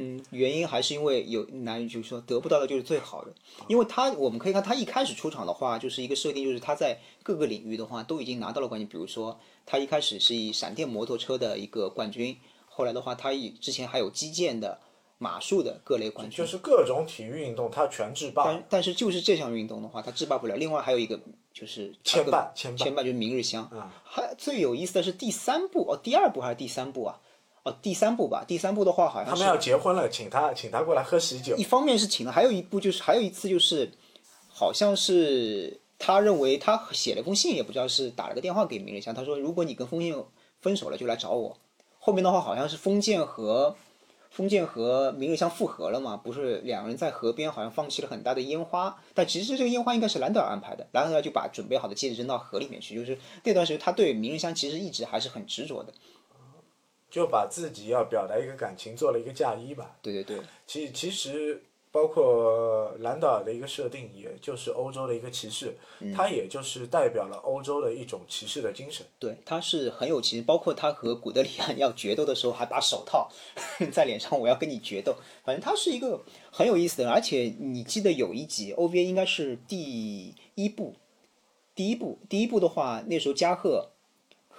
[SPEAKER 2] 嗯，原因还是因为有男人就是说得不到的就是最好的，因为他我们可以看他一开始出场的话，就是一个设定，就是他在各个领域的话都已经拿到了冠军，比如说他一开始是以闪电摩托车的一个冠军，后来的话他以之前还有击剑的马术的各类冠军。
[SPEAKER 1] 就是各种体育运动他全制霸。
[SPEAKER 2] 但但是就是这项运动的话，他制霸不了。另外还有一个就是
[SPEAKER 1] 牵绊，牵
[SPEAKER 2] 牵绊就是明日香啊。还最有意思的是第三部哦，第二部还是第三部啊？哦，第三部吧。第三部的话好像
[SPEAKER 1] 他们要结婚了，请他请他过来喝喜酒。
[SPEAKER 2] 一方面是请了，还有一部就是还有一次就是，好像是他认为他写了封信，也不知道是打了个电话给明日香，他说如果你跟封建分手了就来找我。后面的话好像是封建和封建和明日香复合了嘛，不是两个人在河边好像放弃了很大的烟花，但其实这个烟花应该是兰德尔安排的，兰德尔就把准备好的戒指扔到河里面去，就是那段时间他对明日香其实一直还是很执着的。
[SPEAKER 1] 就把自己要表达一个感情做了一个嫁衣吧。
[SPEAKER 2] 对对对，
[SPEAKER 1] 其其实包括兰德尔的一个设定，也就是欧洲的一个骑士，他也就是代表了欧洲的一种骑士的精神。
[SPEAKER 2] 对，他是很有骑士包括他和古德里安要决斗的时候，还把手套 在脸上，我要跟你决斗。反正他是一个很有意思的人，而且你记得有一集 OVA 应该是第一部，第一部第一部的话，那时候加贺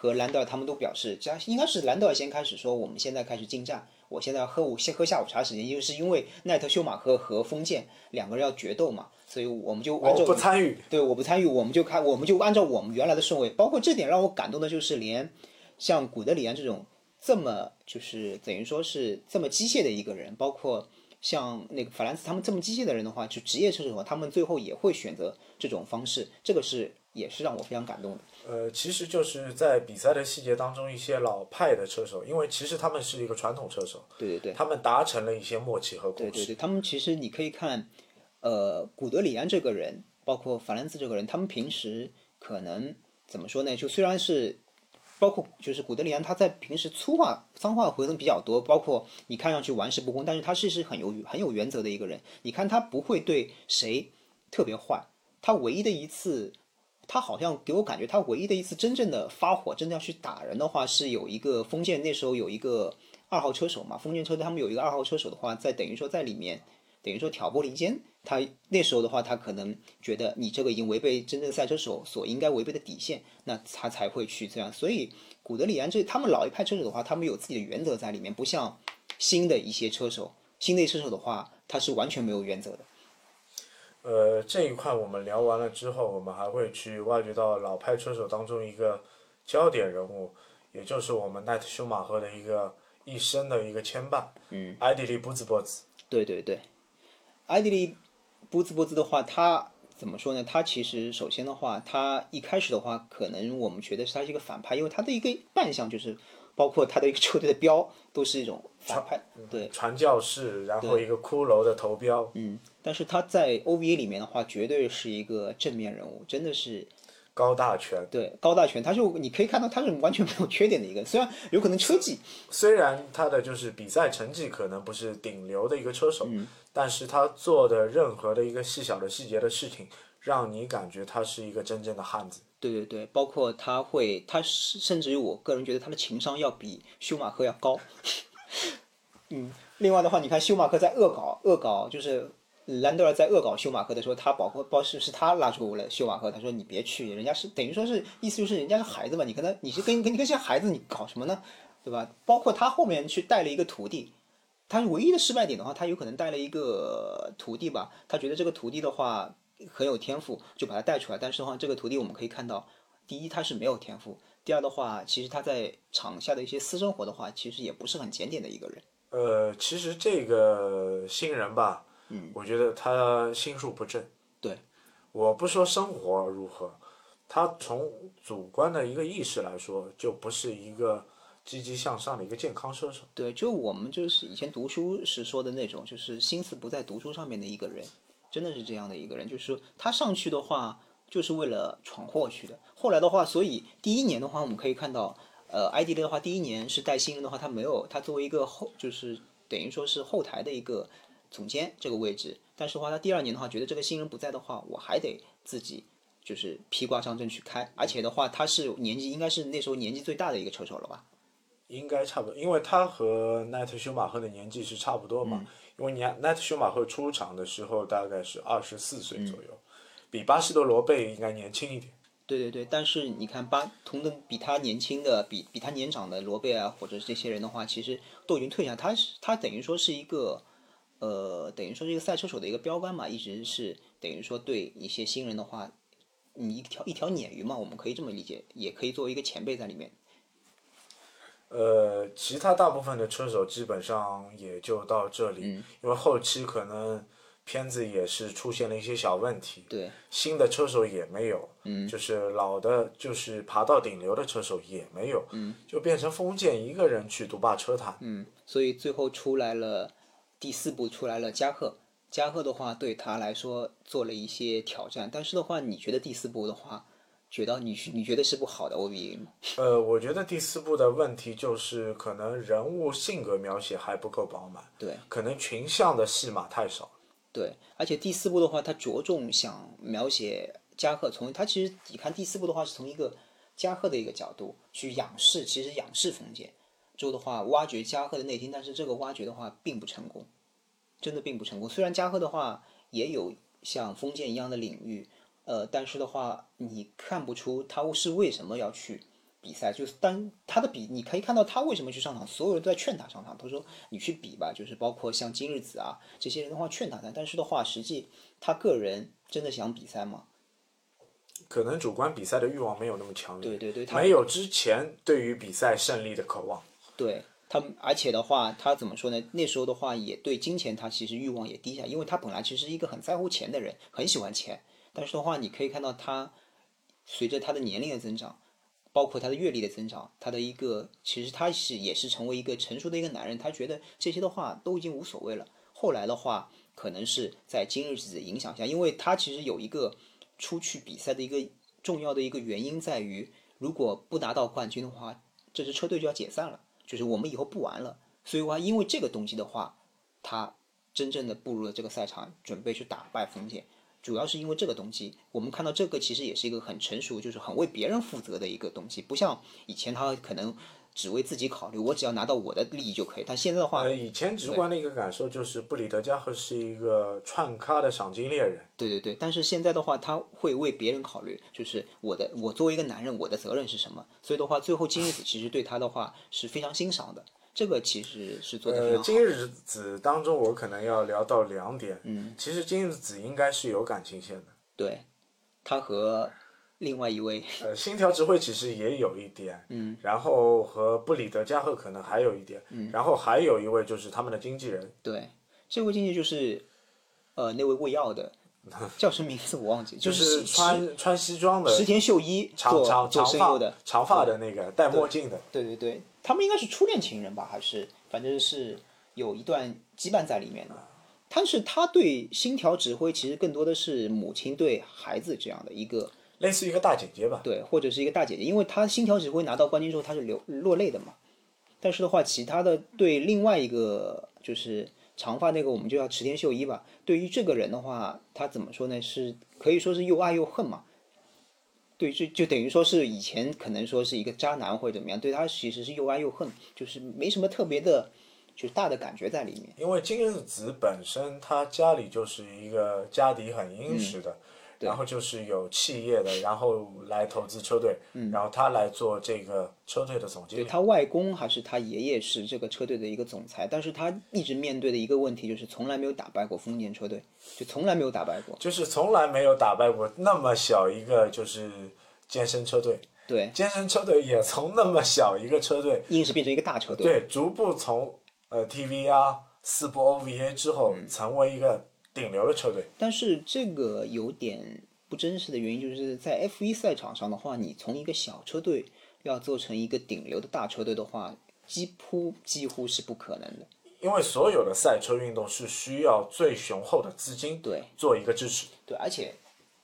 [SPEAKER 2] 和兰德尔他们都表示，这应该是兰德尔先开始说，我们现在开始进站，我现在要喝午先喝下午茶时间，就是因为奈特休马赫和封建两个人要决斗嘛，所以我们就按照
[SPEAKER 1] 我不参与，
[SPEAKER 2] 对，我不参与，我们就开，我们就按照我们原来的顺位。包括这点让我感动的就是，连像古德里安这种这么就是等于说是这么机械的一个人，包括像那个法兰斯他们这么机械的人的话，就职业车手的话，他们最后也会选择这种方式，这个是也是让我非常感动的。
[SPEAKER 1] 呃，其实就是在比赛的细节当中，一些老派的车手，因为其实他们是一个传统车手，
[SPEAKER 2] 对对对，
[SPEAKER 1] 他们达成了一些默契和共识。
[SPEAKER 2] 对对对，他们其实你可以看，呃，古德里安这个人，包括法兰兹这个人，他们平时可能怎么说呢？就虽然是，包括就是古德里安，他在平时粗话脏话回的比较多，包括你看上去玩世不恭，但是他是是很有很有原则的一个人。你看他不会对谁特别坏，他唯一的一次。他好像给我感觉，他唯一的一次真正的发火，真的要去打人的话，是有一个封建那时候有一个二号车手嘛，封建车队他们有一个二号车手的话，在等于说在里面，等于说挑拨离间。他那时候的话，他可能觉得你这个已经违背真正赛车手所应该违背的底线，那他才会去这样。所以古德里安这他们老一派车手的话，他们有自己的原则在里面，不像新的一些车手，新的车手的话，他是完全没有原则的。
[SPEAKER 1] 呃，这一块我们聊完了之后，我们还会去挖掘到老派车手当中一个焦点人物，也就是我们奈特修马赫的一个一生的一个牵绊。
[SPEAKER 2] 嗯，
[SPEAKER 1] 埃迪利布兹波兹。
[SPEAKER 2] 对对对，埃迪利布兹波兹的话，他怎么说呢？他其实首先的话，他一开始的话，可能我们觉得是他是一个反派，因为他的一个扮相就是。包括他的一个车队的标都是一种反派，对，
[SPEAKER 1] 传教士，然后一个骷髅的头标，
[SPEAKER 2] 嗯，但是他在 OVA 里面的话，绝对是一个正面人物，真的是
[SPEAKER 1] 高大全，
[SPEAKER 2] 对，高大全，他就你可以看到他是完全没有缺点的一个，虽然有可能车技，
[SPEAKER 1] 虽然他的就是比赛成绩可能不是顶流的一个车手，但是他做的任何的一个细小的细节的事情，让你感觉他是一个真正的汉子。
[SPEAKER 2] 对对对，包括他会，他甚至于我个人觉得他的情商要比休马克要高。嗯，另外的话，你看休马克在恶搞，恶搞就是兰德尔在恶搞休马克的时候，他包括包是是他拉住了休马克，他说你别去，人家是等于说是意思就是人家是孩子嘛，你跟他你是跟跟你跟些孩子你搞什么呢？对吧？包括他后面去带了一个徒弟，他唯一的失败点的话，他有可能带了一个徒弟吧，他觉得这个徒弟的话。很有天赋，就把他带出来。但是的话，这个徒弟我们可以看到，第一他是没有天赋，第二的话，其实他在场下的一些私生活的话，其实也不是很检点的一个人。
[SPEAKER 1] 呃，其实这个新人吧，
[SPEAKER 2] 嗯，
[SPEAKER 1] 我觉得他心术不正。
[SPEAKER 2] 对，
[SPEAKER 1] 我不说生活如何，他从主观的一个意识来说，就不是一个积极向上的一个健康射手。
[SPEAKER 2] 对，就我们就是以前读书时说的那种，就是心思不在读书上面的一个人。真的是这样的一个人，就是他上去的话，就是为了闯祸去的。后来的话，所以第一年的话，我们可以看到，呃，埃迪的话，第一年是带新人的话，他没有他作为一个后，就是等于说是后台的一个总监这个位置。但是的话，他第二年的话，觉得这个新人不在的话，我还得自己就是披挂上阵去开。而且的话，他是年纪应该是那时候年纪最大的一个车手了吧？
[SPEAKER 1] 应该差不多，因为他和奈特休马赫的年纪是差不多嘛。因为你看，奈特休马赫出场的时候大概是二十四岁左右，比巴西的罗贝应该年轻一点。
[SPEAKER 2] 对对对，但是你看巴同等比他年轻的、比比他年长的罗贝啊，或者这些人的话，其实都已经退下。他是他等于说是一个呃，等于说这个赛车手的一个标杆嘛，一直是等于说对一些新人的话，你一条一条鲶鱼嘛，我们可以这么理解，也可以作为一个前辈在里面。
[SPEAKER 1] 呃，其他大部分的车手基本上也就到这里，
[SPEAKER 2] 嗯。
[SPEAKER 1] 因为后期可能片子也是出现了一些小问题，
[SPEAKER 2] 对，
[SPEAKER 1] 新的车手也没有，嗯，就是老的，就是爬到顶流的车手也没有，嗯，就变成封建一个人去独霸车坛，
[SPEAKER 2] 嗯，所以最后出来了第四部出来了加贺，加贺的话对他来说做了一些挑战，但是的话，你觉得第四部的话，觉得你你觉得是部好的 OVA 吗？
[SPEAKER 1] 呃，我觉得第四部的问题就是可能人物性格描写还不够饱满，
[SPEAKER 2] 对
[SPEAKER 1] 可能群像的戏码太少。
[SPEAKER 2] 对，而且第四部的话，他着重想描写加贺，从他其实你看第四部的话是从一个加贺的一个角度去仰视，其实仰视封建之后的话，挖掘加贺的内心，但是这个挖掘的话并不成功，真的并不成功。虽然加贺的话也有像封建一样的领域，呃，但是的话你看不出他是为什么要去比赛，就是当他的比，你可以看到他为什么去上场，所有人都在劝他上场。他说你去比吧，就是包括像今日子啊这些人的话劝他但，但是的话，实际他个人真的想比赛吗？
[SPEAKER 1] 可能主观比赛的欲望没有那么强烈，
[SPEAKER 2] 对对对，他
[SPEAKER 1] 没有之前对于比赛胜利的渴望。
[SPEAKER 2] 对他，而且的话，他怎么说呢？那时候的话，也对金钱他其实欲望也低下，因为他本来其实是一个很在乎钱的人，很喜欢钱。但是的话，你可以看到他随着他的年龄的增长，包括他的阅历的增长，他的一个其实他是也是成为一个成熟的一个男人，他觉得这些的话都已经无所谓了。后来的话，可能是在今日子的影响下，因为他其实有一个出去比赛的一个重要的一个原因在于，如果不拿到冠军的话，这支车队就要解散了。就是我们以后不玩了。所以话，因为这个东西的话，他真正的步入了这个赛场，准备去打败风险，主要是因为这个东西。我们看到这个其实也是一个很成熟，就是很为别人负责的一个东西，不像以前他可能只为自己考虑，我只要拿到我的利益就可以。但现在的话，
[SPEAKER 1] 呃，以前直观的一个感受就是布里德加赫是一个串咖的赏金猎人，
[SPEAKER 2] 对对对，但是现在的话，他会为别人考虑，就是我的，我作为一个男人，我的责任是什么？所以的话，最后金日子其实对他的话是非常欣赏的，这个其实是做的非
[SPEAKER 1] 呃，
[SPEAKER 2] 常好。
[SPEAKER 1] 今日子当中我可能要聊到两点，嗯，其实今日子应该是有感情线的，
[SPEAKER 2] 对，他和另外一位，
[SPEAKER 1] 呃，星条直惠其实也有一点，嗯，然后和布里德加赫可能还有一点，嗯，然后还有一位就是他们的经纪人，
[SPEAKER 2] 对，这位经纪就是，呃，那位喂药的，叫什么名字我忘记，就
[SPEAKER 1] 就是穿穿西装的
[SPEAKER 2] 石田秀一
[SPEAKER 1] 长长长发
[SPEAKER 2] 的，
[SPEAKER 1] 长发的那个戴墨镜的，
[SPEAKER 2] 对对对，他们应该是初恋情人吧，还是反正是有一段羁绊在里面的。但是他对星条指挥其实更多的是母亲对孩子这样的一个
[SPEAKER 1] 类似于一个大姐姐吧，
[SPEAKER 2] 对，或者是一个大姐姐，因为她星条指挥拿到冠军之后她是流落泪的嘛。但是的话，其他的对另外一个就是长发那个，我们就叫池田秀一吧。对于这个人的话，他怎么说呢？是可以说是又爱又恨嘛。对，就就等于说是以前可能说是一个渣男或者怎么样，对他其实是又爱又恨，就是没什么特别的，就是大的感觉在里面。
[SPEAKER 1] 因为金日子本身他家里就是一个家底很殷实的，然后就是有企业的，然后来投资车队，然后他来做这个车队的总经理。
[SPEAKER 2] 他外公还是他爷爷是这个车队的一个总裁，但是他一直面对的一个问题就是从来没有打败过丰田车队，就从来没有打败过。
[SPEAKER 1] 就是从来没有打败过那么小一个就是健身车队，
[SPEAKER 2] 对，
[SPEAKER 1] 健身车队也从那么小一个车队，
[SPEAKER 2] 硬是变成一个大车队。
[SPEAKER 1] 对，逐步从呃 TV 啊四部 OVA 之后，成为一个顶流的车队。
[SPEAKER 2] 但是这个有点不真实的原因，就是在 F1 赛场上的话，你从一个小车队要做成一个顶流的大车队的话，几乎几乎是不可能的。
[SPEAKER 1] 因为所有的赛车运动是需要最雄厚的资金
[SPEAKER 2] 对
[SPEAKER 1] 做一个支持。
[SPEAKER 2] 对，而且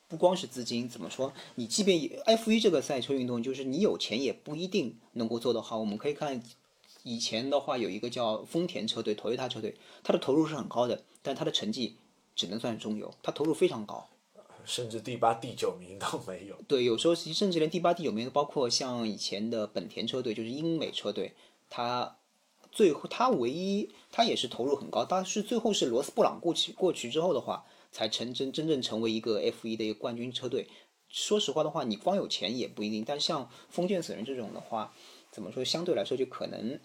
[SPEAKER 2] 不光是资金，怎么说？你即便 F1 这个赛车运动，就是你有钱也不一定能够做得好。我们可以看以前的话，有一个叫丰田车队、Toyota 车队，它的投入是很高的，但它的成绩只能算中游，他投入非常高。
[SPEAKER 1] 甚至第八、第九名都没有。
[SPEAKER 2] 对，有时候其实甚至连第八、第九名，包括像以前的本田车队，就是英美车队，他最后他唯一他也是投入很高，但是最后是罗斯布朗过去过去之后的话，才成真真正成为一个 F 一的一个冠军车队。说实话的话，你光有钱也不一定，但像封建死人这种的话，怎么说，相对来说就可能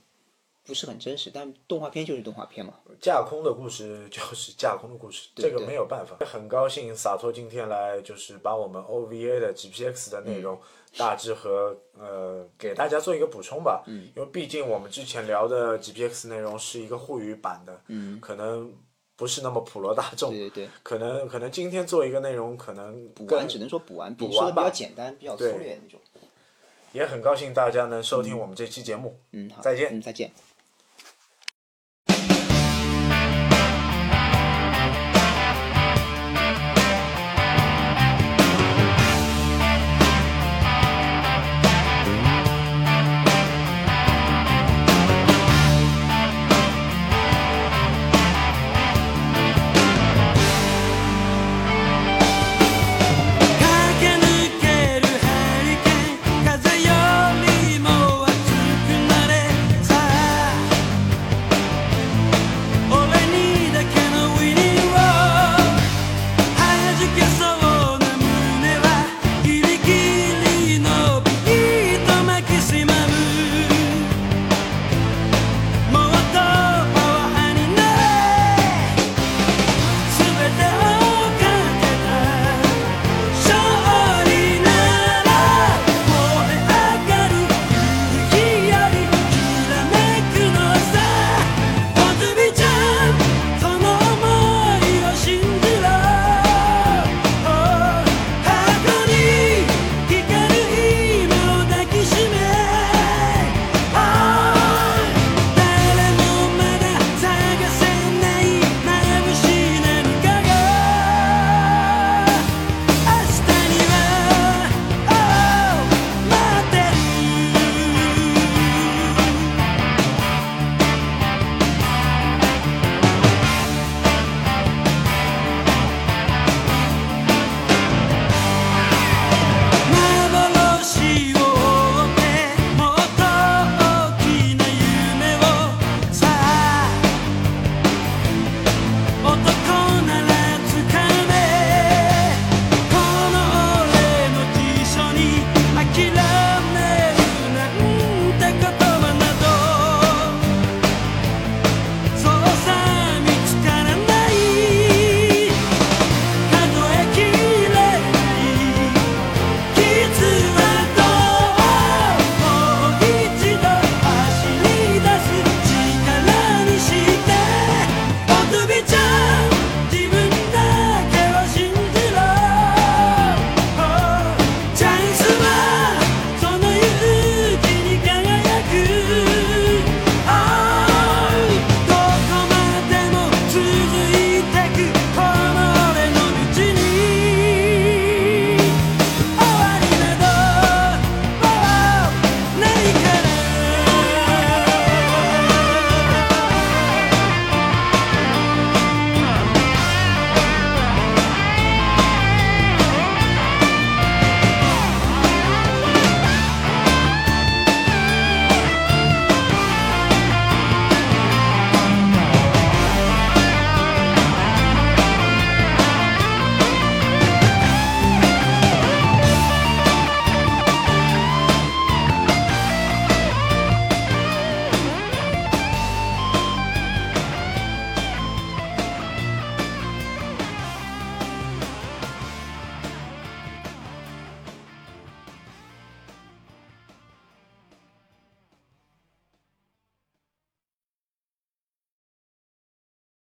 [SPEAKER 2] 不是很真实，但动画片就是动画片嘛。
[SPEAKER 1] 架空的故事 就是架空的故事，这个没有办法。很高兴洒脱今天来就是把我们 OVA 的 GPX 的内容
[SPEAKER 2] 嗯
[SPEAKER 1] 大致和呃给大家做一个补充吧。嗯，因为毕竟我们之前聊的 GPX 内容是一个沪语版的，嗯，可能不是那么普罗大众。
[SPEAKER 2] 对对对，
[SPEAKER 1] 可能可能今天做一个内容，可能
[SPEAKER 2] 补
[SPEAKER 1] 更
[SPEAKER 2] 完只能说补完，比
[SPEAKER 1] 补
[SPEAKER 2] 说的比较简单，比较粗略那种。
[SPEAKER 1] 也很高兴大家能收听我们这期节目。
[SPEAKER 2] 嗯，好，
[SPEAKER 1] 再见
[SPEAKER 2] 嗯，再见。